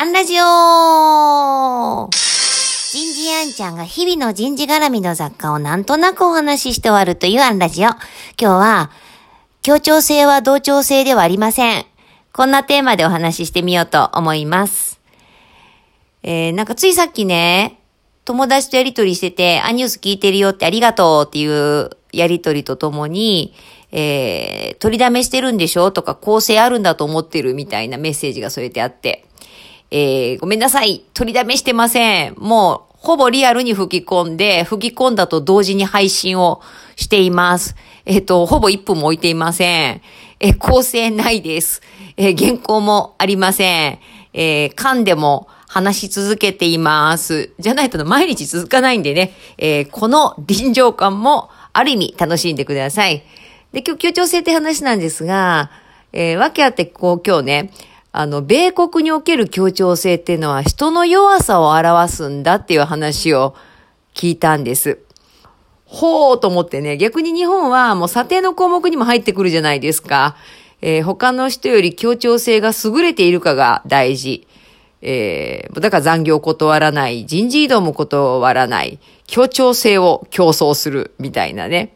アンラジオ人事アンちゃんが日々の人事絡みの雑貨をなんとなくお話しして終わるというアンラジオ。今日は、協調性は同調性ではありません。こんなテーマでお話ししてみようと思います。えー、なんかついさっきね、友達とやりとりしてて、あ、ニュース聞いてるよってありがとうっていうやりとりとともに、えー、取りだめしてるんでしょとか、構成あるんだと思ってるみたいなメッセージが添えてあって、えー、ごめんなさい。取りだめしてません。もう、ほぼリアルに吹き込んで、吹き込んだと同時に配信をしています。えっ、ー、と、ほぼ1分も置いていません。えー、構成ないです。えー、原稿もありません。え、噛んでも話し続けています。じゃないと毎日続かないんでね、え、この臨場感もある意味楽しんでください。で、今日協調性って話なんですが、えー、わけあってこう今日ね、あの、米国における協調性っていうのは人の弱さを表すんだっていう話を聞いたんです。ほうと思ってね、逆に日本はもう査定の項目にも入ってくるじゃないですか。えー、他の人より協調性が優れているかが大事。えー、だから残業を断らない、人事異動も断らない、協調性を競争するみたいなね。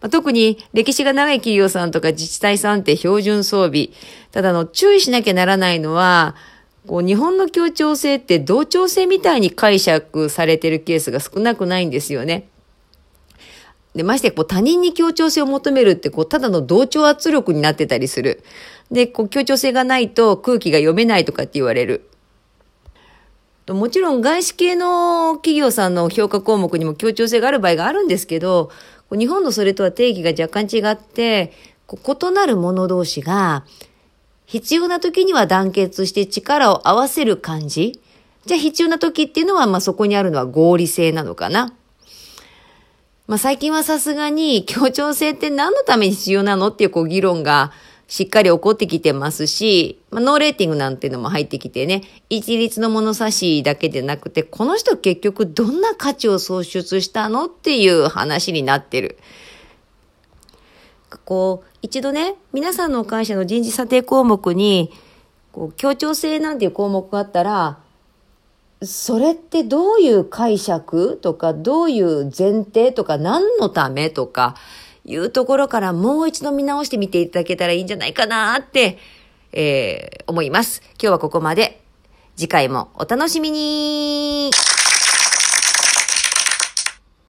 まあ、特に歴史が長い企業さんとか自治体さんって標準装備。ただの注意しなきゃならないのは、こう日本の協調性って同調性みたいに解釈されてるケースが少なくないんですよね。で、ましてこう他人に協調性を求めるってこうただの同調圧力になってたりする。で、こう協調性がないと空気が読めないとかって言われる。もちろん外資系の企業さんの評価項目にも協調性がある場合があるんですけど、日本のそれとは定義が若干違って、異なる者同士が必要な時には団結して力を合わせる感じ。じゃあ必要な時っていうのは、まあそこにあるのは合理性なのかな。まあ最近はさすがに協調性って何のために必要なのっていうこう議論がしっかり起こってきてますし、まあ、ノーレーティングなんていうのも入ってきてね、一律の物差しだけでなくて、この人結局どんな価値を創出したのっていう話になってる。こう、一度ね、皆さんの会社の人事査定項目に、こう、協調性なんていう項目があったら、それってどういう解釈とか、どういう前提とか、何のためとか、いうところからもう一度見直してみていただけたらいいんじゃないかなって、えー、思います。今日はここまで。次回もお楽しみに